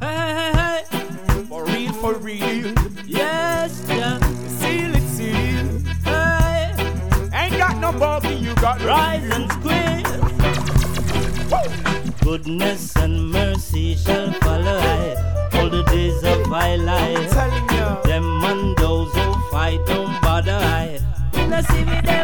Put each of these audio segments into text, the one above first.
Hey, hey, hey. For real, for real. Yes, yeah. Seal it, seal. Hey. Ain't got no you got rise and squeal. Goodness and mercy shall follow I all the days of my life. Telling you. Them and those who fight don't bother I. See me them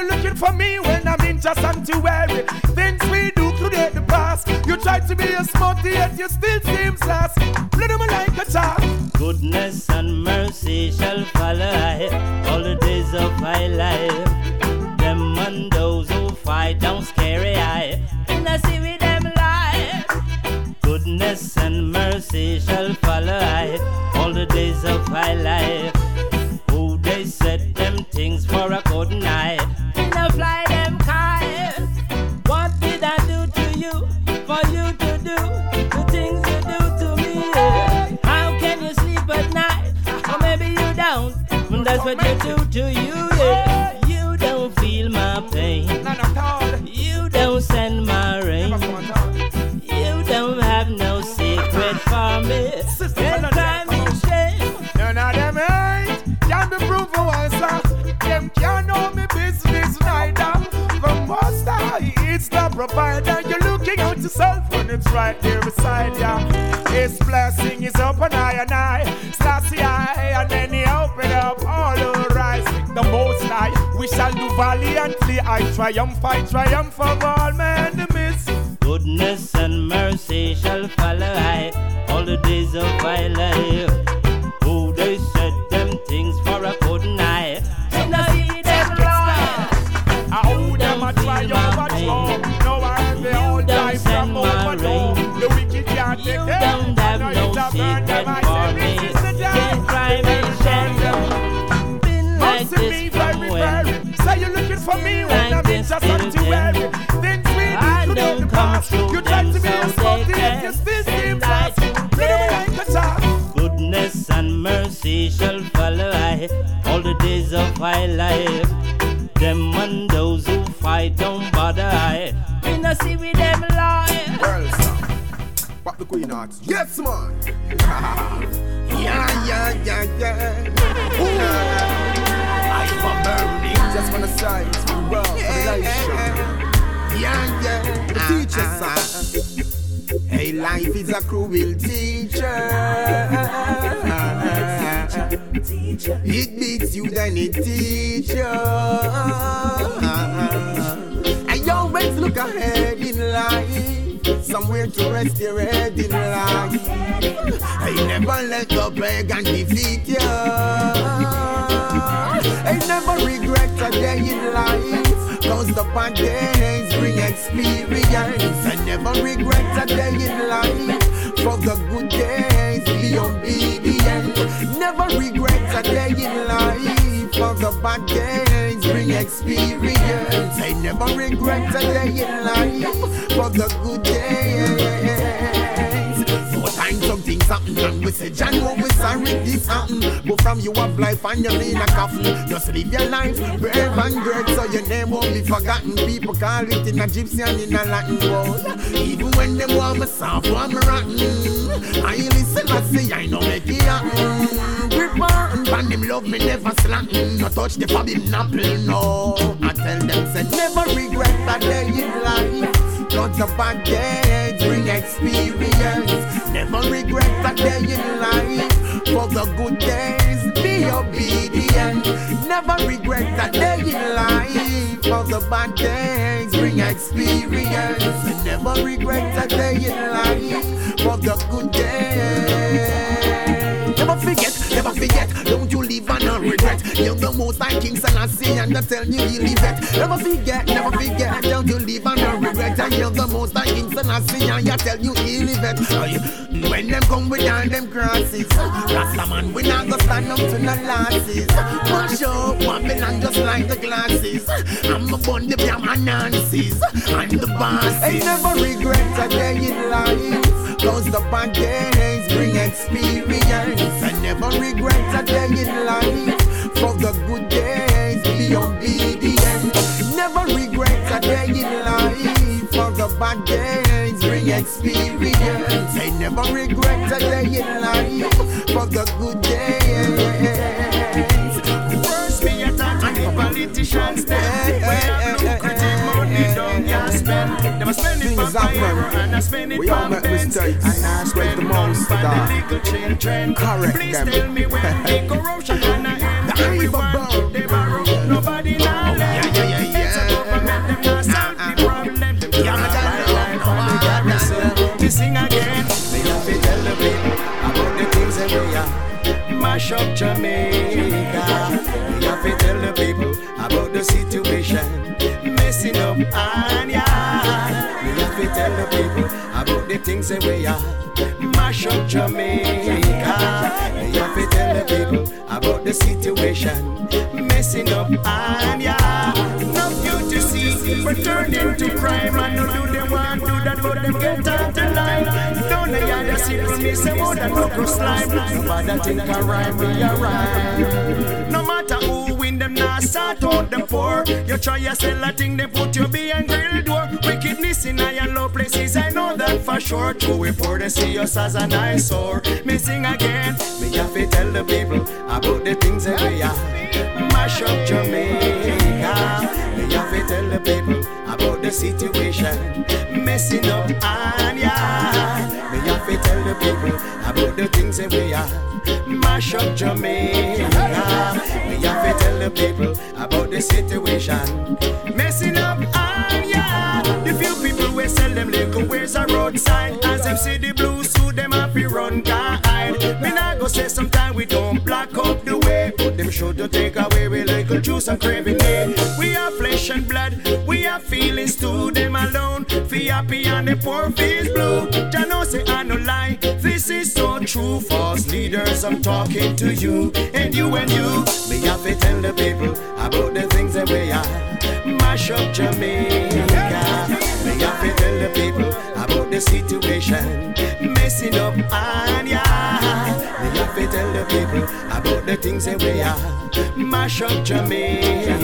you're looking for me when I'm in just sanctuary Things we do create the past You try to be a smarty yet you still seem sass Play them like a child Goodness and mercy shall follow I all the days of my life. Them and those who fight don't scary I. And I see with them life. Goodness and mercy shall follow I all the days of my life. Who they said them things for a good night. What you do to you. Yeah. You don't feel my pain. You don't send my rain. You don't have no secret for me. Can't me shame. None of them ain't can be proven once. uh, Them can't know me business neither. The most high, it's the provider. You're looking out yourself when it's right there beside ya. His blessing is up and I and I. valiantly. I triumph, I triumph of all men the miss. Goodness and mercy shall follow I all the days of my life. For me when I'm in just sanctuary Things we do to don't the past You try to be a they yet you still seem fast to Play them like a child Goodness and mercy shall follow I all the days of my life. Them and those who fight don't bother I. In a see with them life. Well, sir. Pop the queen. Yes, man. yeah, yeah, yeah, yeah. Ooh. I for burning. Just wanna say it's for the world, for the nation. Yeah, yeah. The ah, teacher, ah, ah. sir. Hey, life is a cruel teacher. It beats you, then it teaches you. I always look ahead in life, somewhere to rest your head in life. I never let go beg and defeat you. I never regret a day in life, cause the bad days bring experience. I never regret a day in life, for the good days be obedient. Never regret a day in life, for the bad days bring experience. I never regret a day in life, for the good days. Something. We say, what we sorry this happen. But from you up life and you're in a coffin. Just live your life brave and great so your name won't be forgotten. People call it in a gypsy and in a Latin word. Even when they want me soft, want me rotten. I listen, I say, I know make it happen. And them love me never slacken. No touch the forbidden apple, no. I tell them, say, never regret that day in life. Not of bad day, bring experience. Never regret a day in life. For the good days, be obedient. Never regret a day in life. For the bad days bring experience. Never regret a day in life. For the good days. Never forget, never forget. Don't you regret. You're the most high king, Selassie, and I tell you, you live it. Never forget, never forget. Don't you live on a regret. And you're the most high king, Selassie, and I tell you, you live it. When them come with all them crosses, Rasta man, we not gonna stand up to no losses. Mash up, Babylon just like the glasses. I'm a bun the jam and Nancy's. I'm the boss. I never regret a day in life. Cause the bad days bring experience. I never regret a day in life. For the good days, be obedient. Never regret a day in life. For the bad days bring experience. I never regret a day in life. For the good days. First me attack and the politicians them. When have lucrative money don't ya spend. Them a spend it for fire and I spend it We all for make Benz. mistakes. And I spend the none most for the little children. Correct Please them. tell me when the corruption gonna end. Everyone they borrow, nobody now yeah, yeah, It's a yeah. government them not ah, ah, solve ah. the problem. Them Yeah, can't yeah, buy on the garrison. To sing again, they have to tell the people about the things that we are. Mash up Jamaica. We have to tell the people about the situation messing up and yeah. We have to tell the people about the things that we are. Mash up Jamaica. We have to tell the people about the situation messing up and yeah. no to see, but turn into crime and no do them want do that, but them get out the line. Don't they other see from me say more than no slime. Nobody think a rhyme we a rhyme. No matter them now sort out them poor. You try to sell a thing they put you behind grill door. Wickedness in high and low places I know that for sure. True we poor they see us as an eyesore. Me sing again, me have to tell the people about the things that we are. Mash up Jamaica. Me have to tell the people about the situation messing up and yeah. Me have to tell the people about the things that we are. Mash up Jamaica. Me have to tell the people about the situation messing up and yeah. The few people we sell them liquor, where's a roadside? As them see the blue suit, them happy run hide. Me nah go say sometime we don't block up the way, but them should to take away we little juice and craving. We are flesh and blood, we are feelings too. Them alone, feel happy and the poor feels blue. Jah know say I no lie, this is so true. False leaders, I'm talking to you and you and you. Me have to tell the people about the things that we are. Mash up Jamaica. Me have to tell the people about the situation messing up and yeah. Me have to tell the people about the things that we are. Mash up Jamaica.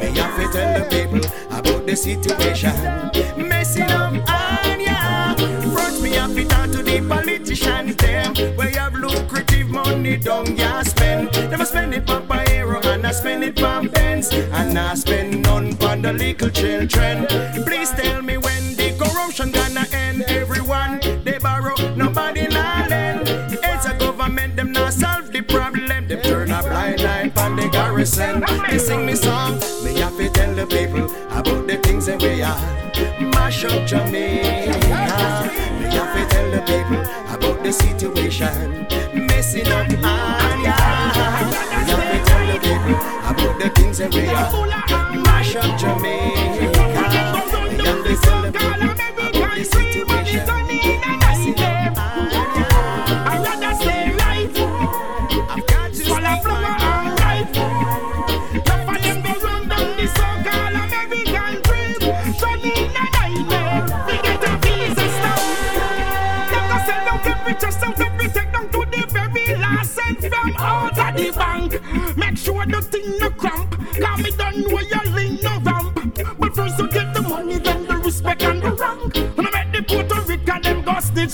Me have to tell the people about the situation up and yeah. First me have to talk to the politicians them where you have lucrative money don't ya spend. A spend it on hero and I spend it on pens and I spend none on the little children. Please tell me when the corruption gonna end. Everyone they borrow, nobody nah lend. It's a government them not solve the problem. Them turn a blind eye on the garrison. They sing me song, me have to tell the people about the things that we are. Mash up Jamaica. Me have to tell the people about the situation messing up and yeah. Me have to tell the people about the things that we are. Mash up Jamaica.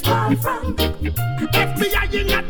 Far from. FBI in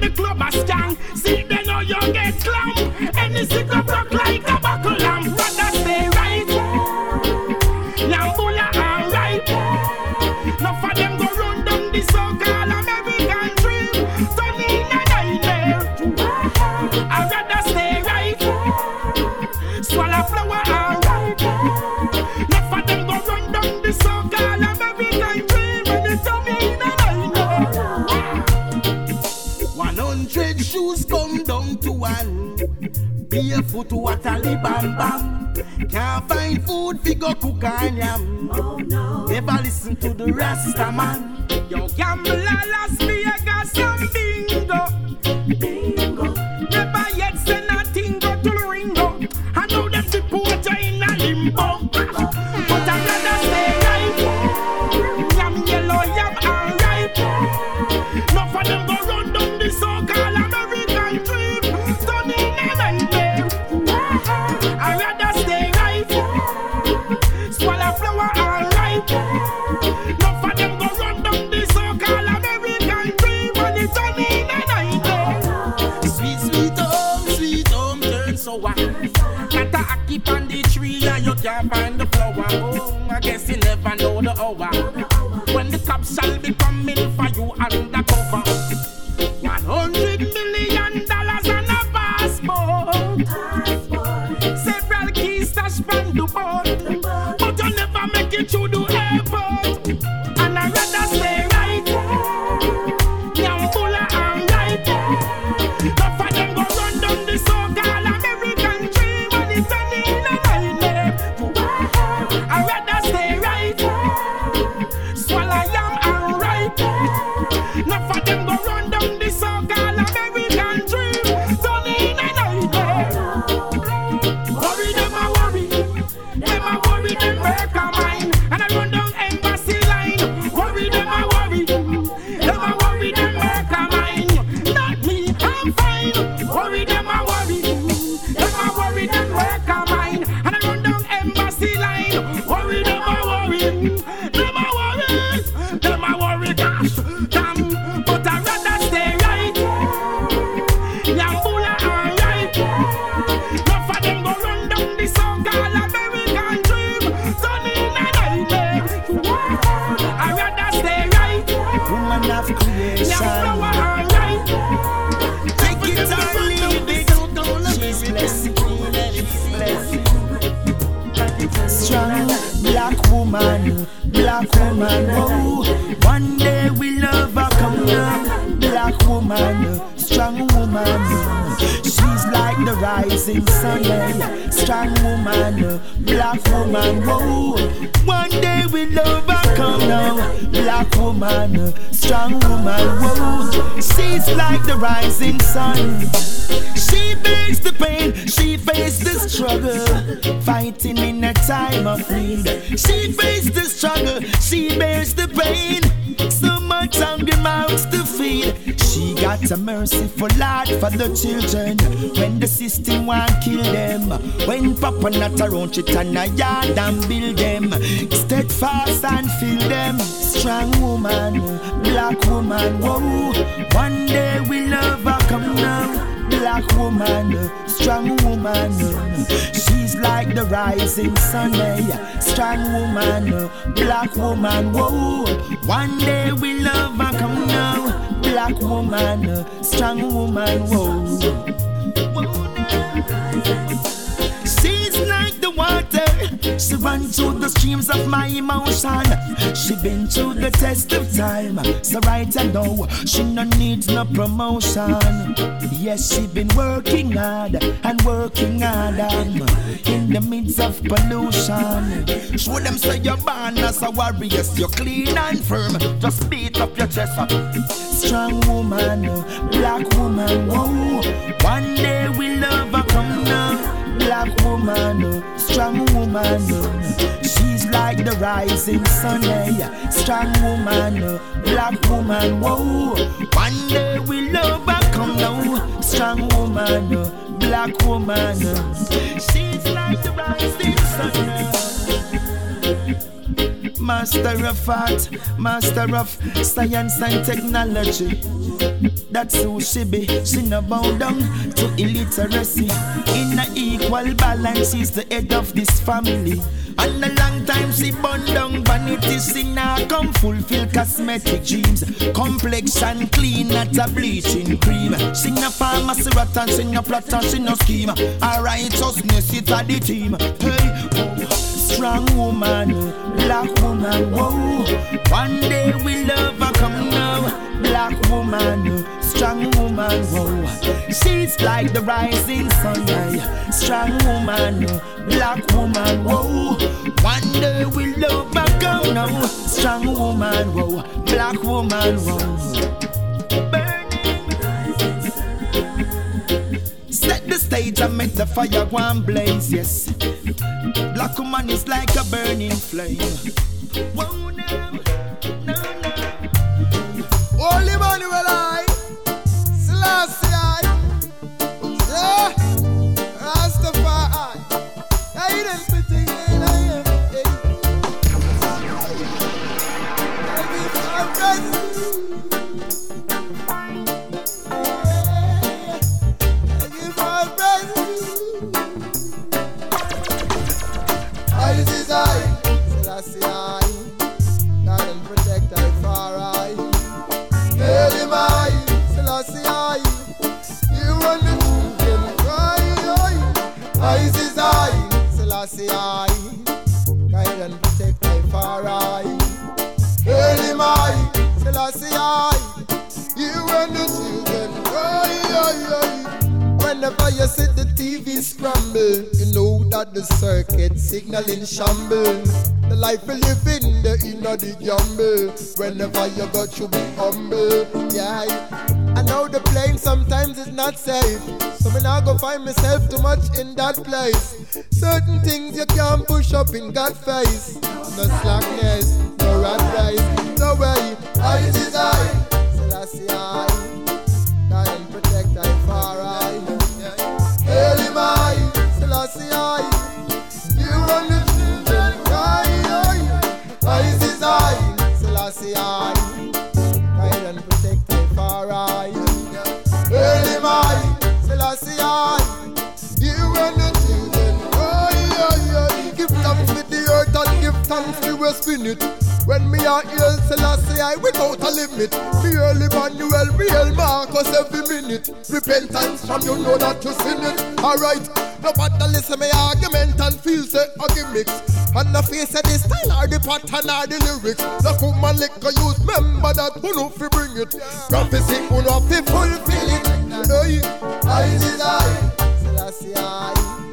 waterly bam bam. Can't find food, fi go cook and yam. Oh no. Never listen to the Rasta man. Yo, gamble Las woman, whoa. One day we love her come. Black woman, strong woman. She's like the rising sun, eh. strong woman, black woman, whoa. One day we love her come. Black woman, strong woman, whoa. She's like the rising sun. She bears the pain, she faced the struggle, fighting in a time of need. She faced the struggle, she bears the pain. So much hungry mouths to feed. She got a merciful heart for the children. When the system want kill them, when Papa not around, she turn a yard and build them. Steadfast and fill them. Strong woman, black woman, whoa. One day we love her come now black woman, strong woman. She's like the rising sun, eh? strong woman, black woman. Whoa, one day we love her come now, black woman, strong woman. Whoa. She run through the streams of my emotion. She been through the test of time. So right I know she no needs no promotion. Yes, she been working hard and working hard in the midst of pollution. Show them say you're born as a warrior, yes you're clean and firm. Just beat up your chest. Strong woman, black woman, whoa. One day we love her come now black woman, uh, strong woman. Uh, she's like the rising sun, eh? strong woman, uh, black woman. Whoa, one day we love her come now, strong woman, black woman. She's like the rising sun. Master of art, master of science and technology. That's who she be. She no bow down to illiteracy. In a equal balance, she's the head of this family. And a long time she burn down vanity, she now come fulfill cosmetic dreams. Complexion clean, not a bleaching cream. She no pharmacy rat and she no plot and she no scheme. Her righteousness it a the team. Hey, oh, strong woman, black woman, whoa. One day we love her come now black woman, strong woman, whoa. She's like the rising sun, strong woman, black woman, whoa. One day we'll overcome now, strong woman, whoa, black woman, whoa. Set the stage and make the fire go and blaze, yes. Black woman is like a burning flame. Whoa, now, I, Selassie I, you and the children cry Whenever you see the TV scramble, you know that the circuit signal in shambles. The life we live in, the inner the gamble. Whenever you got to be humble, yeah. I know the plane sometimes is not safe, so me now go find myself too much in that place. Certain things you can't push up in God's face. No slackness, no rat race, way. I is I, Selassie I, and protect far Selassie I, you and the children I, Selassie I, guide and protect far Selassie I, you and the children. Give thanks the earth and give thanks to it. When me a hail Selassie I without a limit. Me hail Emmanuel, me hail Marcus every minute. Repentance from you know that you sin it. Alright, nobody listen me argument and feel say a gimmicks And the face of the style or the pattern or the lyrics. The woman liquor use, remember that who know fi bring it. Prophecy who know fi fulfill it. I I Selassie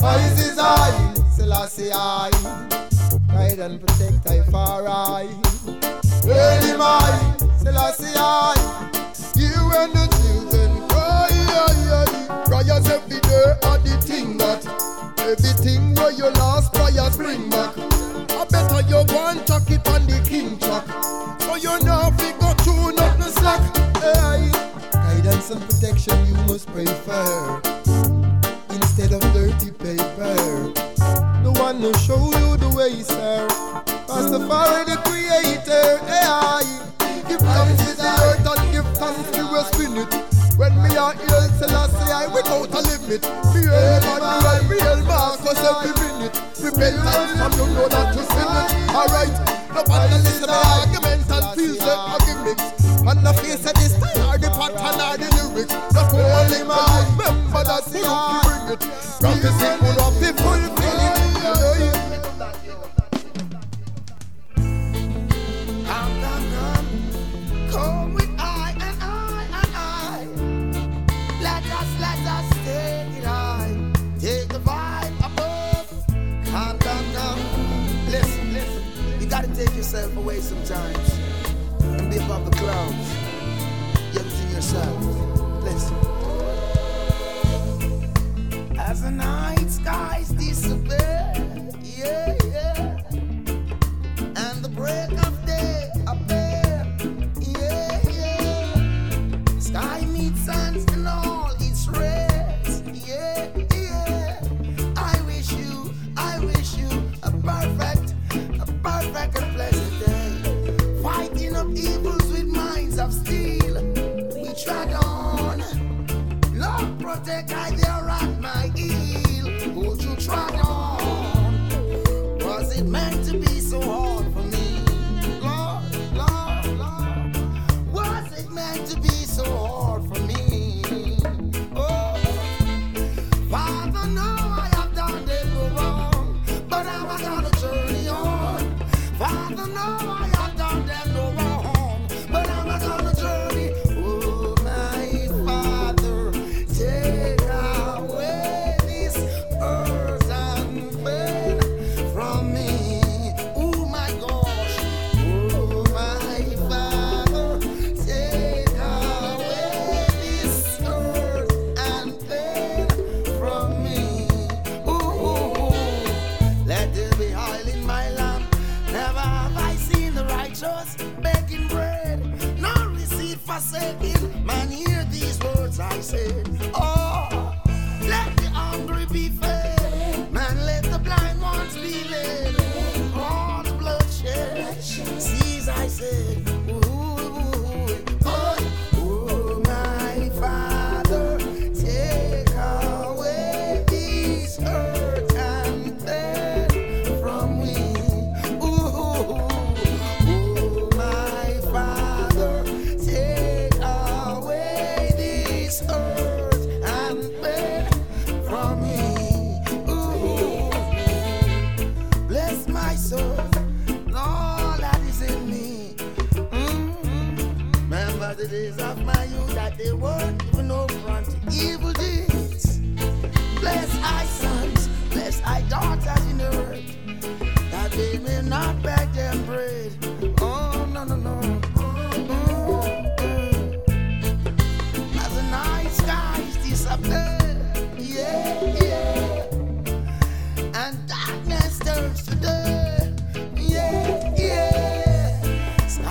cry. Isis I, Selassie I, guide and protect I far I. Him I, Selassie I, you and the children cry. Prayers every day are the thing that everything where you lost prayers bring back. I better you go and chuck it on the king chuck, so you know if go through nothing slack. Hey guidance and protection you must prefer The one who show you the way, sir. Rastafari the creator. AI. Give thanks to the earth and give thanks to a spirit. When me are ill, Selassie, I without a limit. Me hail Emmanuel, me hail Marcus every minute. Repentance from you know that you sin it. Alright, nobody listen to arguments and feel the arguments. And the face of this style or the pattern or the lyrics The holy man, remember that don't bring it Prophecy who don't away sometimes and be above the clouds. You ever yourself? Listen. As the night skies disappear, yeah.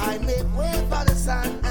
I make way for the sun.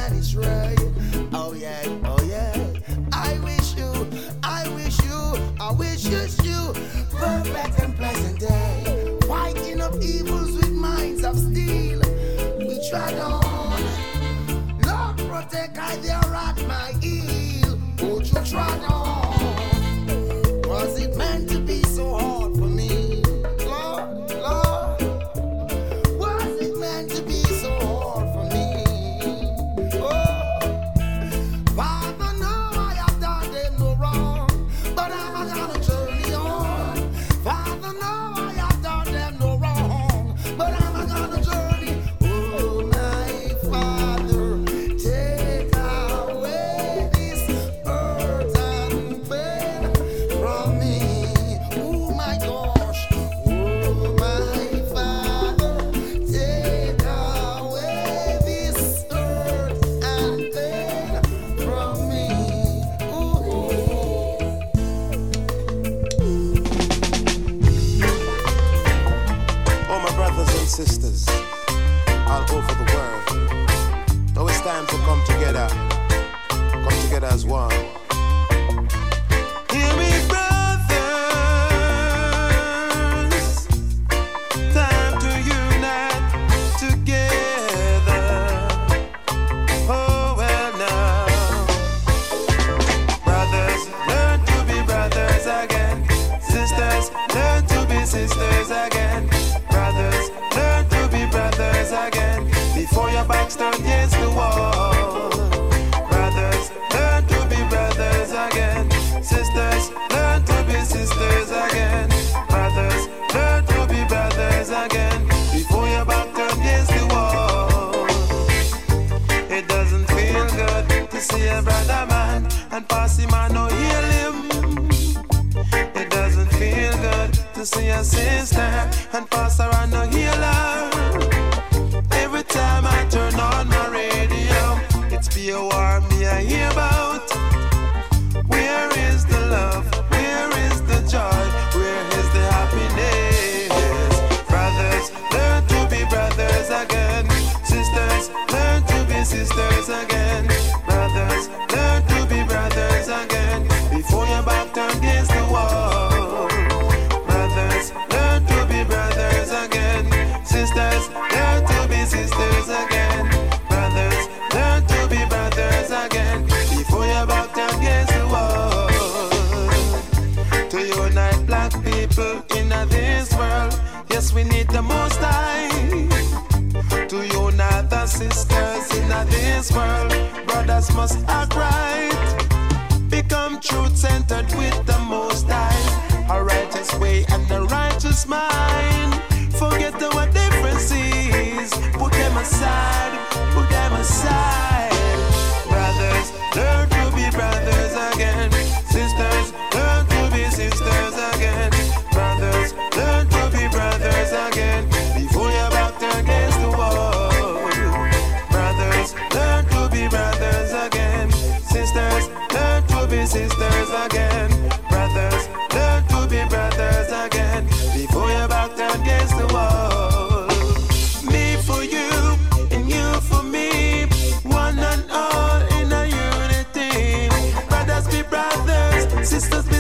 see your sister. the Most High. To unite the sisters in this world, brothers must act right. Become truth-centered with the Most High. A righteous way and a righteous mind. Forget the differences, put them aside, put them aside.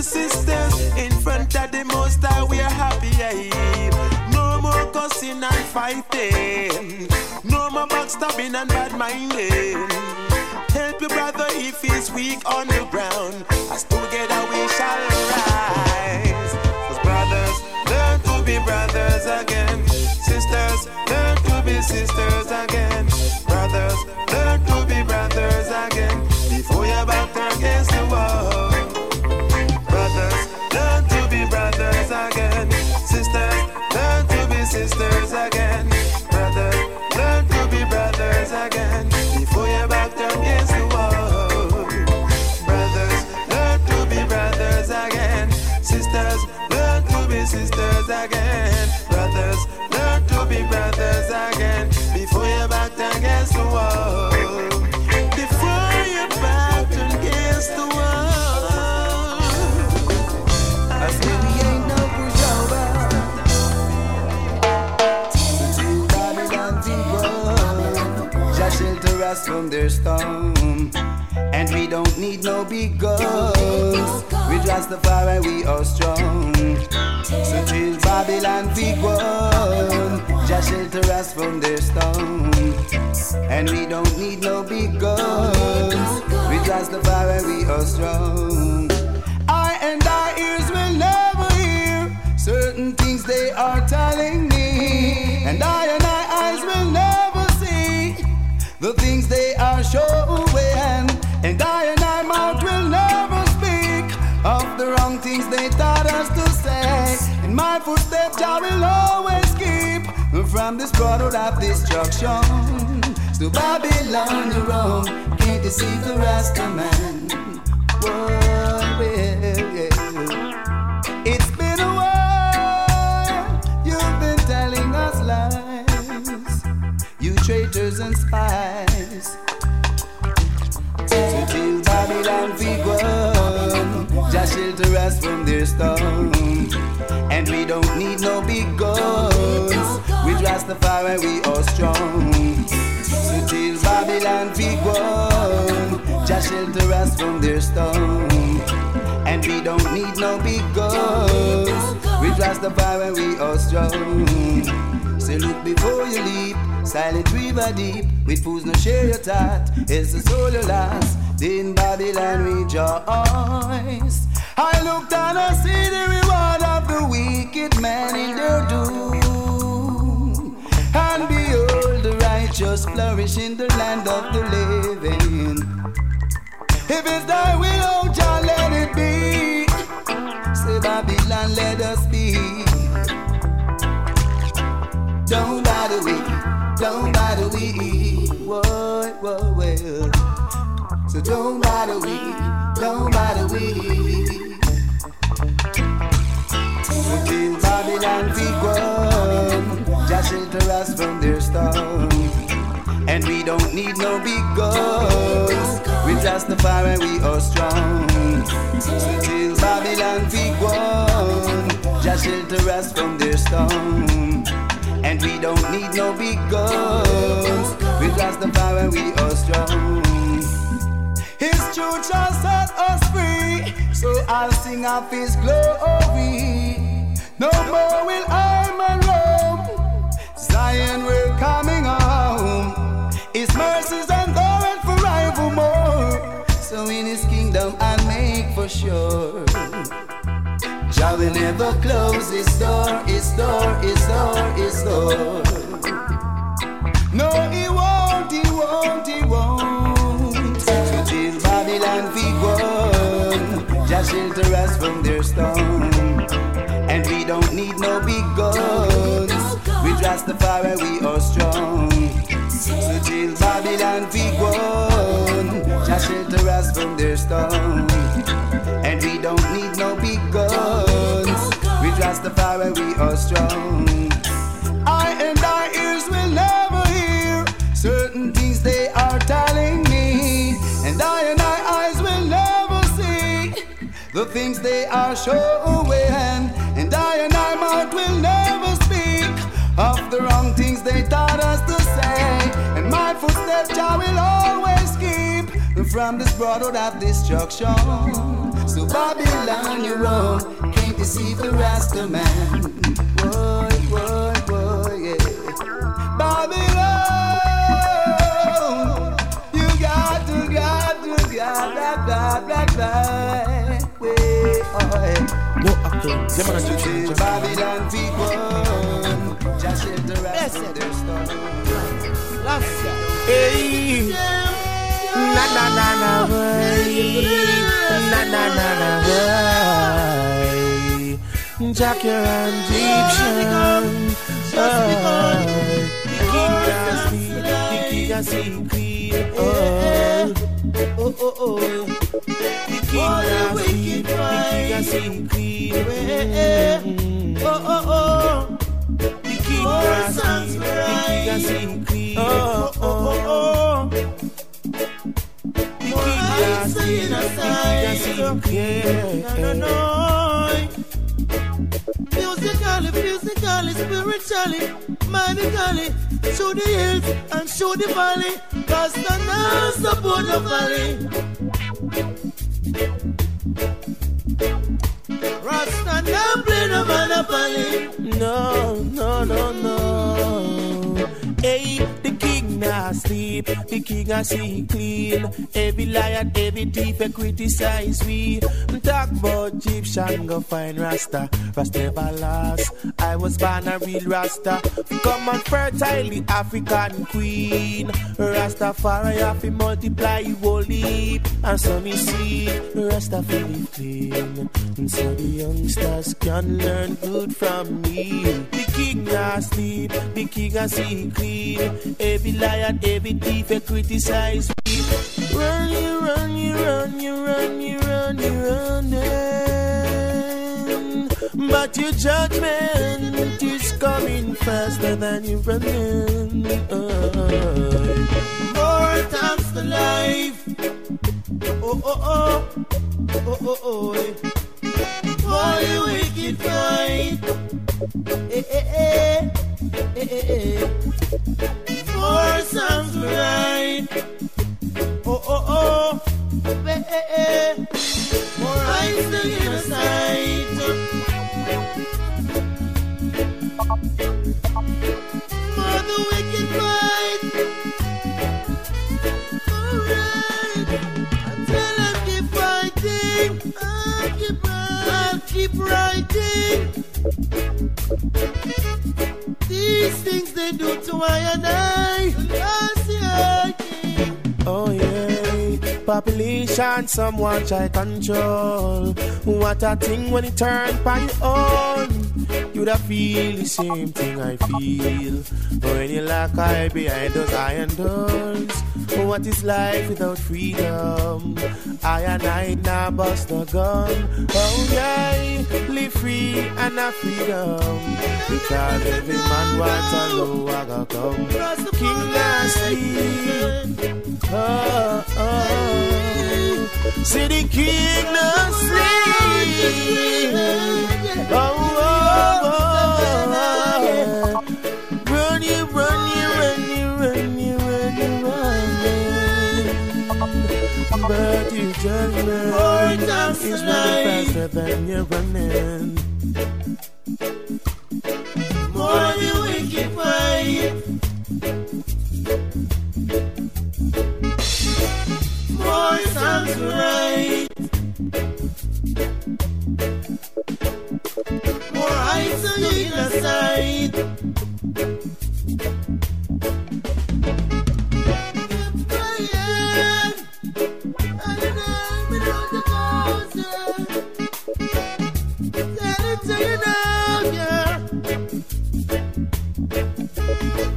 Sister, we are happy. No more cussing and fighting. No more backstabbing and bad minding. Help your brother if he's weak on the ground. As together we shall rise. Cause brothers, learn to be brothers again. Sisters, learn to be sisters again. Brothers, learn to be brothers again. Before you're back against the wall. Learn to be brothers again. Before against the wall. Brothers, learn to be brothers again. Sisters, learn to be sisters again. Us from their storm, and we don't need no big guns. We Rastafari, we are strong. So till Babylon be gone, just shelter us from their storm, and we don't need no big guns. We Rastafari, we are strong. I and our ears will never hear certain things they are telling me, and I and the things they are showing, and I and our mouth will never speak of the wrong things they taught us to say. And my footsteps I will always keep from this road of destruction. To Babylon, you're wrong, can't deceive the Rasta man. Whoa, spies. So till Babylon be gone, just shelter us from their storm. And we don't need no big guns, with Rastafari we are strong. So till Babylon be gone, just shelter us from their storm. And we don't need no big guns, with Rastafari we are strong. Say look before you leap, silent river deep, with fools no share your thought, it's the soul you lost. In Babylon rejoice. I looked and I see the reward of the wicked man in their doom. And behold, the righteous flourish in the land of the living. If it's thy will, oh Jah, let it be. Say Babylon, let us be. Don't bother we, don't bother we. Whoa, whoa, well. So don't bother we, don't bother we. Till Babylon be gone, Jah shelter us from their storm. And we don't need no big guns. We Rastafari, we are strong. So till Babylon be gone, Jah shelter us from their storm. And we don't need no big guns. We Rastafari, we are strong. His truth shall set us free. So I'll sing of His glory. No more will I man roam. Zion, we're coming home. His mercies endure forevermore. So in His kingdom I'll make for sure. Jah will never close His door, His door, His door, His door. No, He won't, He won't, He won't. So till Babylon be gone, Jah shelter us from their storm. And we don't need no big guns. We Rastafari, we are strong. So till Babylon be gone, Jah shelter us from their storm. And we don't need no big guns. Rastafari, we are strong. I and our ears will never hear certain things they are telling me, and I and our eyes will never see the things they are showing, and I and our mouth will never speak of the wrong things they taught us to say, and my footsteps I will always keep from this broad road of destruction. So Babylon, you're wrong, deceive the Rasta man. Boy, boy, boy, yeah. Babylon, you got to, got to, got that, that, that, that, way. No, after them and To the Babylon people, just shake the Rasta their stone. Hey, na na na na way, na na na na way. Jack your Egyptian, oh, the king has seen clean, oh, oh oh oh. The king has seen, the king has clean, oh oh oh. The king has seen, the king has clean, oh oh oh. The king has seen, the king has clean, no no no. Physically, spiritually, medically, show the hills and show the valley. Cause the now support the valley. Rasta now play the monopoly. No, no, no, no. Hey, king not sleep, the king a see clean. Every liar, every thief a criticize we. Talk about Egyptian, go find Rasta. Rasta never last. I was born a real Rasta. Come on, fertile, African queen. Rastafari have to multiply whole heap. And so me see, Rasta feel clean. And so the youngsters can learn good from me. The king not sleep, the king a see clean. Every liar, every thief a criticize me. Run, you run, you run, you run, you run, you run. But your judgment is coming faster than you running. More times to life. Oh, oh, oh. Oh, oh, oh. Eh. For the wicked fight. Eh, eh, eh. Eh, eh, eh. Four songs right. Oh, oh, oh. Eh, eh, eh. More eyes to in the sight. For the wicked fight. Alright. Until I keep fighting. Keep writing. These things they do to I and I. Oh yeah, population someone try control. What a thing when it turn by your own. You da feel the same thing I feel. When you lock eye behind those iron doors. What is life without freedom? I and I now bust a gun. Oh yeah, live free and not freedom. Because every man wants a low I got come. King sleep. Oh, oh. The king not Judgment is running faster than you're running. More the wicked fight. More songs right. Música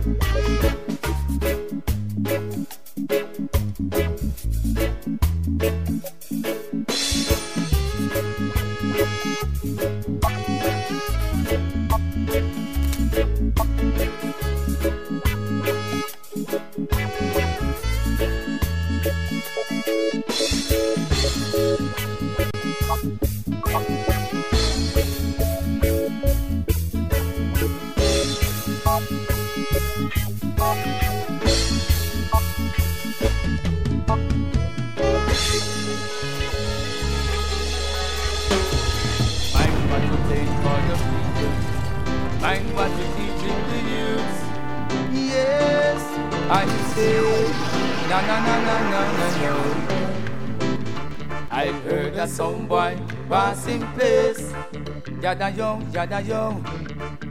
Yada yo.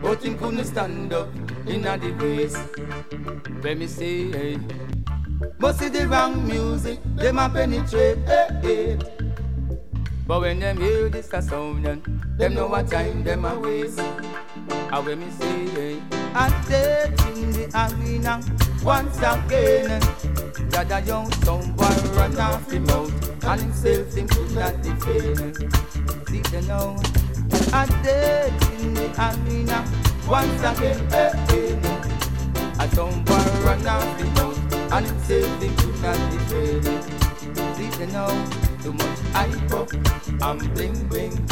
But him couldn't stand up in a the place. Let me say, hey. But see the wrong music, them a penetrate, hey, hey. But when them hear this a sound, them know what time them a waste. And when me say, hey, I dead in the arena once again. That a young boy run off the mouth and himself him could not defend. See they know, I dead in the arena once again. Hey, hey. A some boy run off the mouth and himself him could not defend. See they know, too much hype up and bling bling.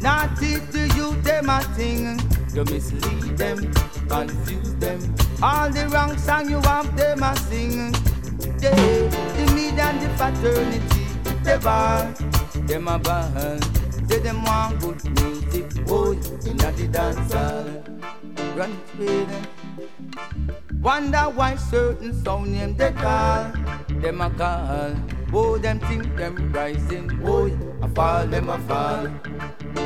Not teach the youth them a thing. You mislead them, confuse them. All the wrong song you have them a sing. Yeah, the media and the fraternity, they ball, them a ball. Say them want good music, boy, in the dance hall. Run with. Wonder why certain sound name they call, them a call. Oh, them think them rising, boy, I fall, them a fall.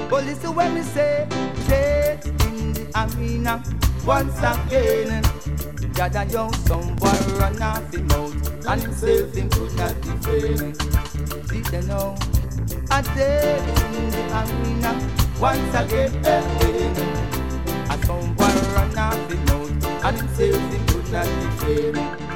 But listen when me say, dead in the arena once again. God a young some boy run off the mouth and himself him could not defend. Did they know? A dead in the arena once again. A some boy run off the mouth and himself him could not defend.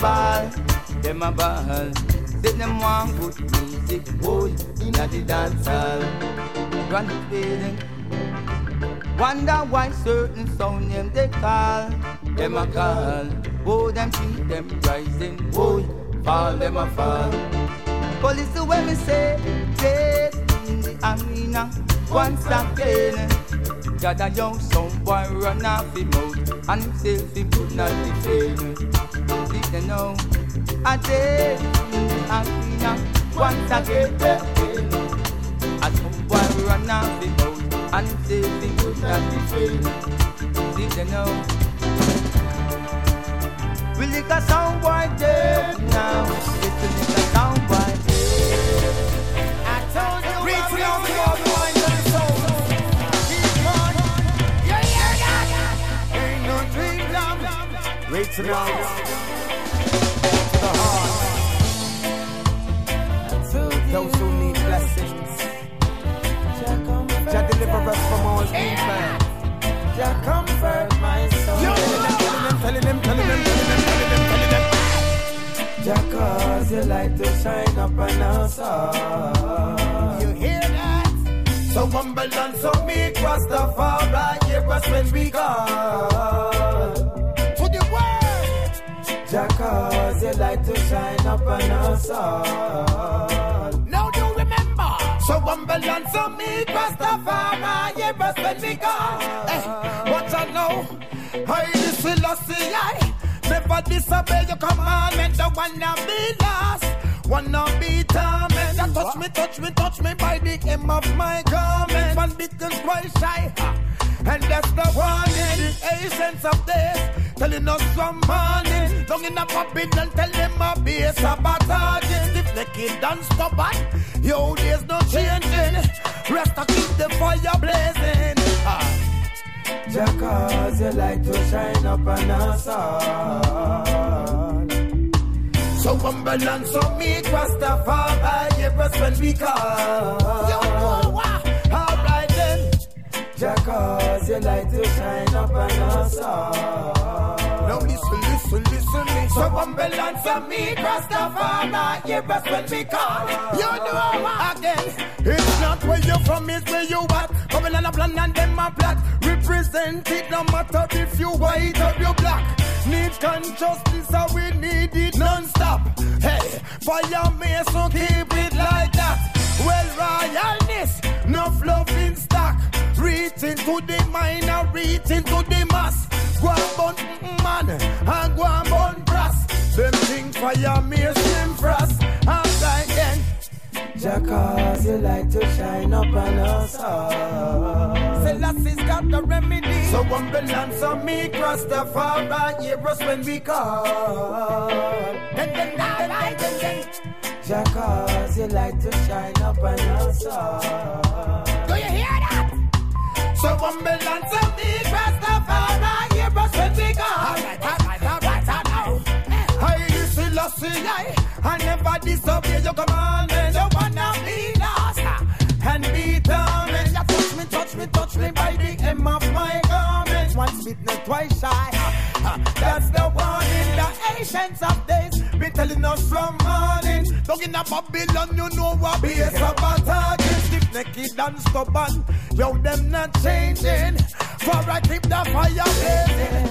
Ball, them a ball. Say them want good music, boy, in the dance hall it with. Wonder why certain sound name they call, them a call. Oh, them think them rising, oh, fall them a fall. But listen when me say, dead in the arena once again. Got a young some boy run off the mouth and himself he could not defend. Did they know? I the arena once again. A some boy run off the boat and himself he could not defend. Did they know? We lick a sound boy dead now. It's a lick a sound boy long. Reaching out to the heart. Those who need blessings. Jah deliver us from all evil. Jah comfort my soul. Them, telling them, telling them, telling them, telling them, telling them. Jah cause your light to shine up on us all. You hear that? So humble and so meek, Rastafari, hear us when we call. Jah cause your light to shine up on us all. Now you remember. So humble and so meek, Rastafari, us when we call. Hey, what I know, I this philosophy, I never disobey your commandment, one that be lost. Wanna be torment, that touch me, touch me, touch me by the hem of my garment. One bit is quite shy, and that's the warning. Essence of this, telling us from morning. Long in a popping and tell them a base sabotage. If the kid done stubborn, yo, there's no changing. Rest to keep the fire blazing. Ah. Cause your light to shine up on us all. So humble and so meek, Rastafari, us when we call. You like to shine up on us all. Now listen, listen, listen, listen. So Babylon for me, Rastafari, hear us when we call. You know? Again, it's not where you're from, it's where you at. Babylon a plan and them a plot. Represent it no matter if you white or you black. Need consciousness, so we need it non-stop. Hey, fire me, so keep it like that. Well, royalness, no fluff in stock. Reach into the minor, reach into the mass. Go on, man, and go on, brass. Them things fire me, slim frost. I'm like then. Jackass, you like to shine up on us all. Selassie's got the remedy. So one balance on me, Rastafari, hear us when we call. Then, then, then, then. Jackass, you like to shine up on us all. So one balance on me, Rastafari, hear us when we call. Alright, alright, alright, alright. I used to love I, I never disobey your commandments. You wanna be and be tormented. You touch me, touch me, touch me by the hem of my garment. Once bitten, twice shy. That's the warning. The ancients of days been telling us from morning. Dog in Babylon, you know what be a sabotage. Naked and stubborn. Yo, them not changing. For I keep the fire blazing.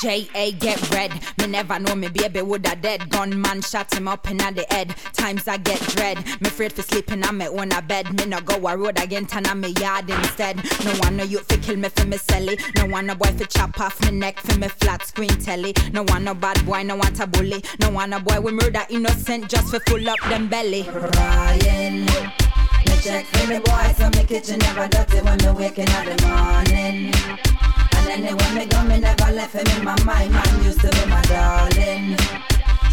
J.A. get red. Me never know me baby would a dead. Gunman shot him up in the head. Times I get dread. Me afraid for sleeping on me own a bed. Me no go a road again, turn on me yard instead. No one no you fi kill me for me celly. No one no boy fi chop off me neck for me flat screen telly. No one no bad boy, no want a bully. No one no boy we murder innocent just for full up them belly. Crying. Me check for me boy, so me kitchen never dirty when me waking up the morning. And anyway, me go, me never left him in my mind. Man used to be my darling.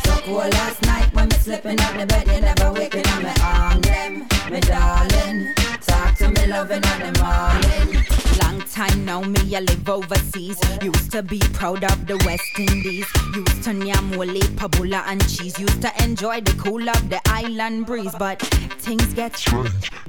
So cool last night when me slipping out the bed, you never waking up me arm them, me darling. Talk to me loving on the morning. Long time now, me I live overseas. Used to be proud of the West Indies. Used to nyam wole, pabula and cheese. Used to enjoy the cool of the island breeze. But things get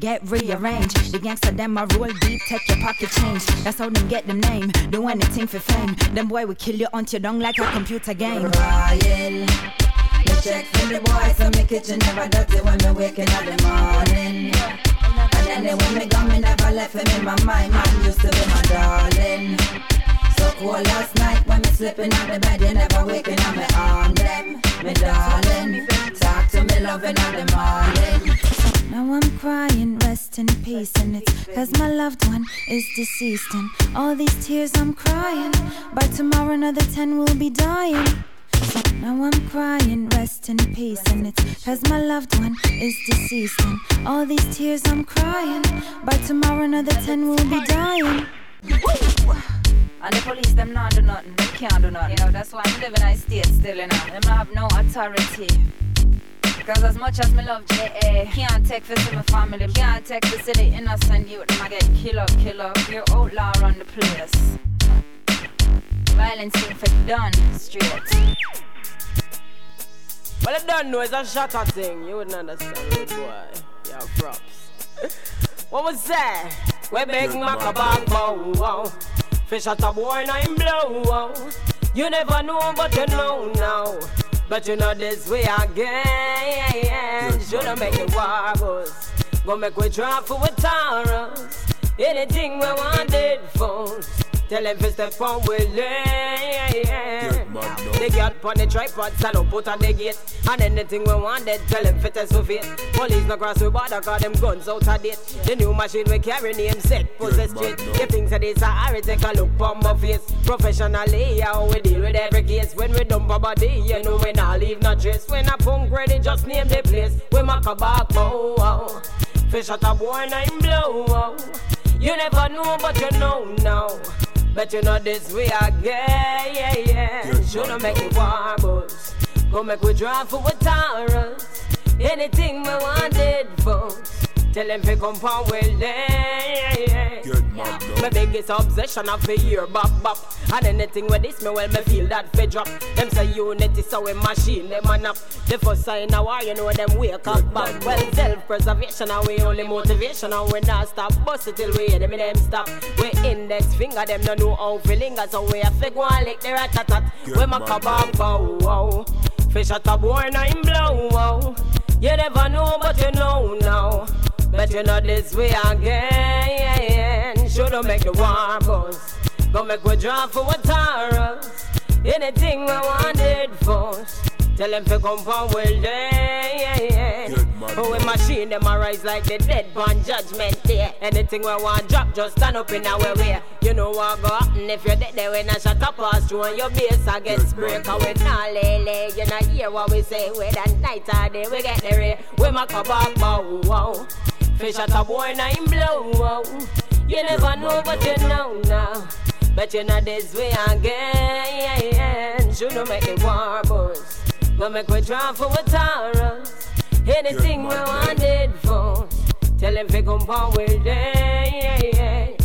get rearranged. The gangster them a roll deep, take your pocket change. That's how them get the name. Do anything for fame. Them boy will kill you on your dung like a computer game. Crying. Me check for me boy, so me kitchen never dirty when me waking up the morning. And then when me gone, me never left him in my mind. Man used to be my darling. So cool last night when me slipping out the bed, you never waking up me arm them, me darling. Talk to me loving on the morning. Now I'm crying, rest in peace, and it's cause my loved one is deceased. And all these tears I'm crying, by tomorrow another ten will be dying. Now I'm crying, rest in peace, and it's cause my loved one is deceased. And all these tears I'm crying, by tomorrow another ten will be dying. And the police, them not do nothing, they can't do nothing. You know, that's why I'm living in a state still, know. Them have no authority. Cause as much as me love J.A. Can't take see my family, can't take for the innocent youth. Them I get kill up, kill up. You're outlaw on the place. Violence thing for done straight. Well, I don't know, it's a shatter thing. You wouldn't understand it, boy. Yeah, props. what was that? We big macabre bow, wow. Fish at a boy, and I'm blow, wow. You never know, but you know now. But you know this way again. Shouldn't make it wobbles. Go make we drop for a Taurus. Anything we wanted for. Tell them to step on with it. They got on the tripod, up, put on the gate. And anything we wanted, tell them fit us with it. Police no cross the border, cause them guns out of date. The new machine we carry name set, possess straight. You think that it's a hurry, take a look on my face. Professionally, how we deal with every case. When we dump a body, you know we not leave no trace. When I punk ready, just name the place. We make a back, oh, oh. Fish at a boy, nine blow, oh. You never know, but you know now. But you know this we are gay, yeah, yeah. Shouldn't make it warbles. Go make we drive for a Taurus. Anything we wanted for. Tell them to come forward, yeah, yeah. My biggest obsession of the year, bop bop. And anything with this, me well, me feel that fi drop. Them say unity, so we machine them man up. The first sign of war, you know them wake up back. Well, self-preservation, and we only motivation, and we not stop. Bust it till we hear them stop. We index finger, them no know how to linger, so we have to go and lick the rat-tat-tat. We make a bop, bow, wow. Fish at a boy, nine blow, wow. You never know, but you know now. But you know this way again. Should've make the war buzz. Go make we drop for a Taurus. Anything we wanted for. Tell them to come forward, yeah, yeah. Oh, we machine them arise like the dead on judgment day. Anything we want drop, just stand up in our way. You know what go happen if you're dead there when I shut up past you and your base against break. And we not lay lay, you not hear what we say. We that night or day, we get the ray. Eh? We make a back bow, wow. Fish at a boy, now nine blow. You never know, but you know now. But you know this way again. Shouldn't make it warbles. But make we try for a Taurus. Anything we wanted for. Tell them to come forward, yeah, yeah.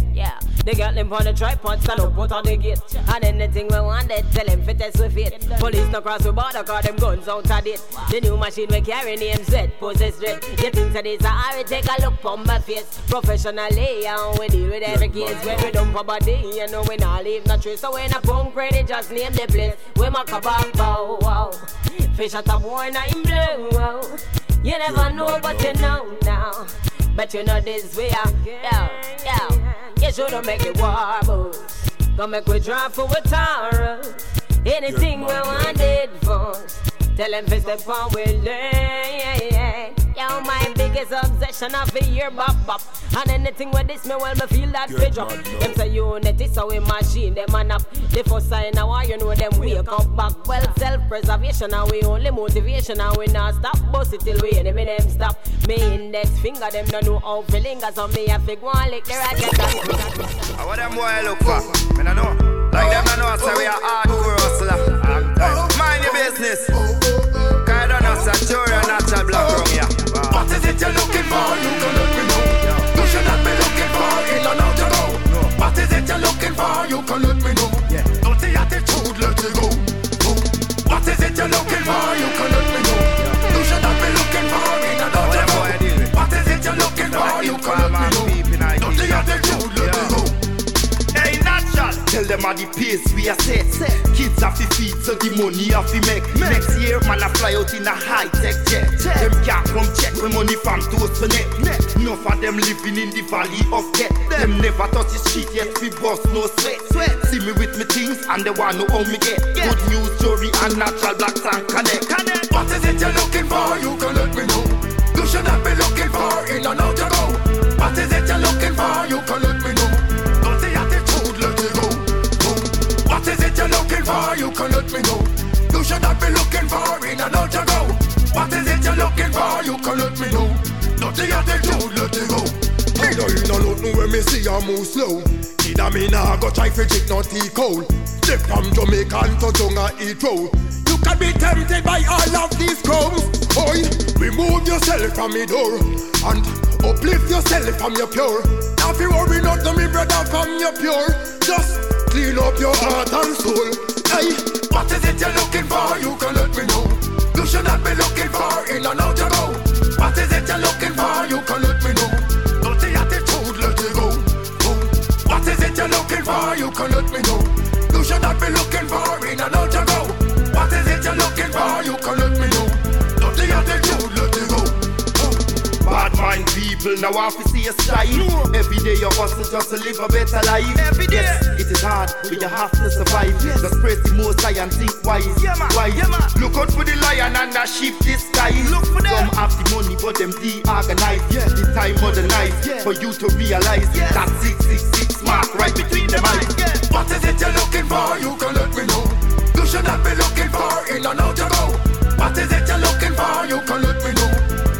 They got them on the tripod, stand up, put on the gate. And anything we wanted, tell them fit us with it. Police no cross the border, call them guns out of date. The new machine we carry name set, possess straight. You think that it's a hurry, take a look on my face. Professionally, and we deal with every case. When we dump a body, you know we not leave no trace. So when a punk ready, just name the place. We make a back bow, wow. Fish at a boy, nine blue, wow. You never know, but you know now. But you know this way, yeah, yeah. You shouldn't make it warble. Come make we drive for a Taurus. Anything we wanted for. Tell them to step on with lane. Yo, my biggest obsession of the year bop bop. And anything with this, me well, me feel that we drop. Them say unity, so we machine them and up. The first sign now, you know them wake up back. Well, self-preservation, and we only motivation, and we not stop. Bust it till we enemy them stop. Me index finger, them no know how to linger, so me a fig one lick the racket. I what them boy look for? Me no know. Like them no know, so we are hardcore hustler. Mind your business. Cause I don't know, pace we are set. Kids have to feed, so the money have to make. Next year, man, I fly out in a high tech jet. Them can't come check when money from toast to neck. Enough of them living in the valley of death. Them never touch the street yet, we bust no sweat. See me with me things, and they want to how me get. Good news, story, and natural black and connect. What is it you're looking for? You can let me know. You should not be looking for in and out to go. What is it you're looking for? You can you're looking for? You can let me know. You should not be looking for in and out to go. What is it you're looking for? You can let me know. Not the attitude, let it go. Me no in a nothing when me see her move slow. Neither me nah go try fi drink no tea cold. They from Jamaica to Junga Heathrow. You can be tempted by all of these crumbs. Boy, remove yourself from me door and uplift yourself from your pure. Now if you worry not to me brother from your pure, just clean up your heart and soul. Hey, what is it you're looking for? You can let me know. You should not be looking for in and out to go. What is it you're looking for? You can let me know. Don't the attitude, let it go. Oh. What is it you're looking for? You can let me know. You should not be looking for in and out to go. What is it you're looking for? You can let me know. Don't the attitude, let it go. Bad mind people now have to see a style. Every day you hustle just to live a better life. Every day. Yes, hard, but you have to survive. Just praise the most high and think wise. Yeah, man. Wise. Yeah, man. Look out for the lion and the sheep disguise. Look for them. Some have the money, but them de-organized. Yeah. The time modernized yeah. for you to realize yeah. that 666 mark right between the eyes. Yeah. What is it you're looking for? You can let me know. You should not be looking for in and out to go. What is it you're looking for? You can let me know.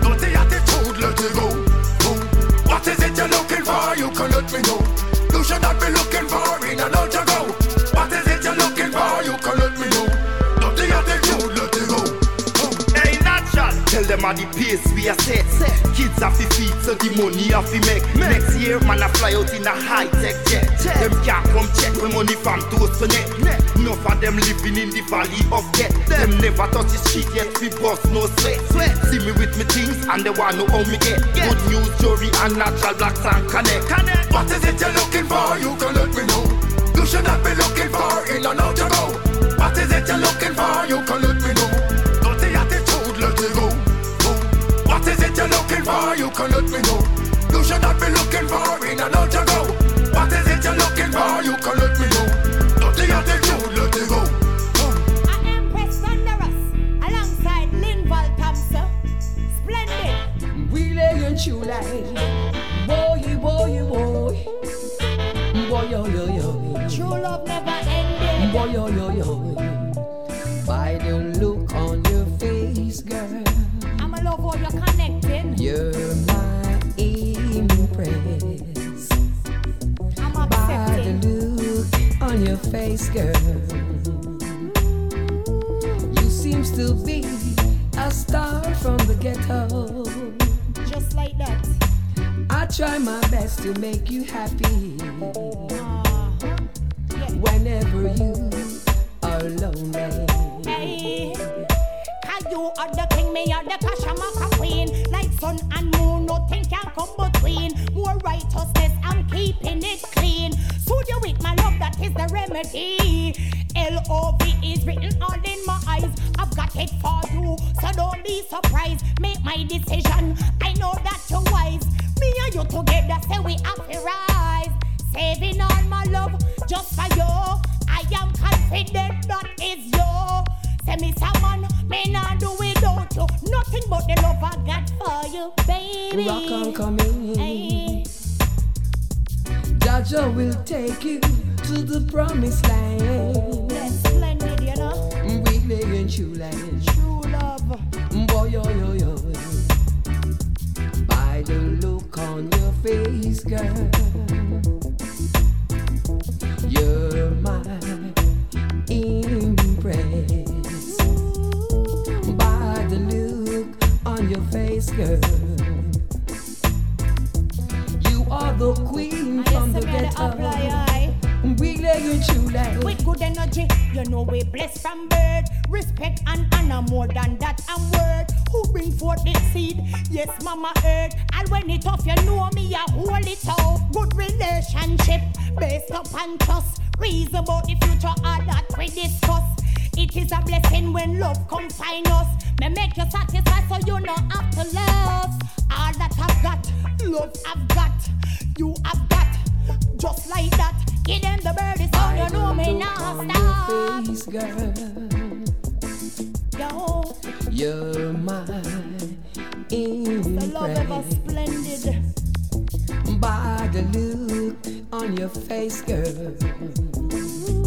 Don't the attitude, let it go. What is it you're looking for? You can let me know. You should not be looking for in and them how the pace we are set. Kids have to feed, so the money have to make. Next year, man, I fly out in a high tech jet. Check. Them can't come check when money from toast to neck. Enough of them living in the valley of death. Them never touch the street yet, we bust no sweat. See me with me things, and they want to how me get. Good news, story, and natural black and connect. What is it you're looking for? You can let me know. You should not be looking for in and out to go. What is it you're looking for? You can let me know. For? You can let me know. You should not be looking for face, girl. You seems to be a star from the ghetto. Just like that. I try my best to make you happy. Uh-huh. Whenever you are lonely. Hey. Cause you are the king, me are the Kashamaka queen. Like sun and moon, nothing can come between. More righteousness, I'm keeping it clean. Soothe you with my love, that is the remedy. L-O-V is written all in my eyes. I've got got it for you, so don't be surprised. Make my decision. I know that you're wise. Me and you together, say we have to rise. Saving all my love just for you. I am confident that is you. Say me someone, me not do without you. Nothing but the love I got for you, baby. Rock on coming. Hey. Jaja will take you to the promised land. That's splendid, you know. We lay in true land. True love. Boy, yo, yo, yo. By the look on your face, girl. You're my impress. By the look on your face, girl. You are the queen from the ghetto. We lay in true land. With good energy, you know we blessed from birth. Respect and honor more than that and word. Who bring forth the seed? Yes, mama earth. And when it off, you know me, I hold it out. Good relationship based upon trust. Reason about the future, all that we discuss. It is a blessing when love comes find us. May make you satisfied so you don't have to love. All that I've got, love I've got, you have got. Just like that, give them the birdie so you know me now stop. Face, girl. Yo, You're my the love ever impress. splendid. By the look on your face, girl.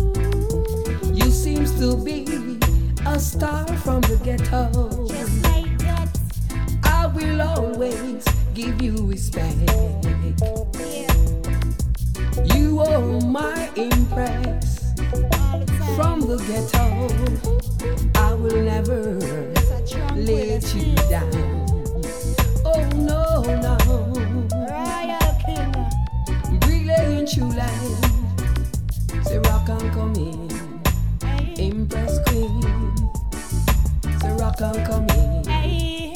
You seems to be a star from the ghetto. Just like that, I will always give you respect. You are my impress All the time. from the ghetto. I will never let you down. Oh no, no. Royal King. Relay in true life. Say rock and come in. Impress queen. Say rock and come in. hey.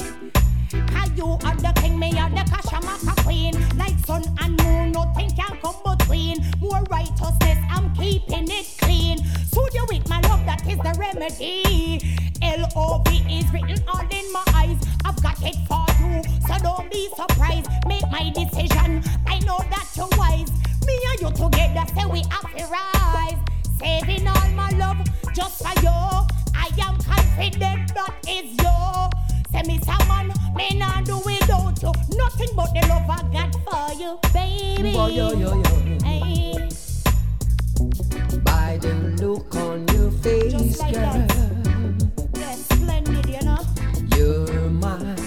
You are the king, me are the Kashamaka queen. Like sun and moon, nothing can come between. More righteousness, I'm keeping it clean. Soothe you with my love, that is the remedy. L-O-V is written all in my eyes. I've got it for you, so don't be surprised. Make my decision, I know that you're wise. Me and you together, say we have to rise saving all my love just for you. I am confident that is you. Say me Man, me not do without you. Nothing but the love I got for you, baby. Boy, yo, yo, yo. Hey. By the look on your face, like girl. That. Splendid, you know. You're mine.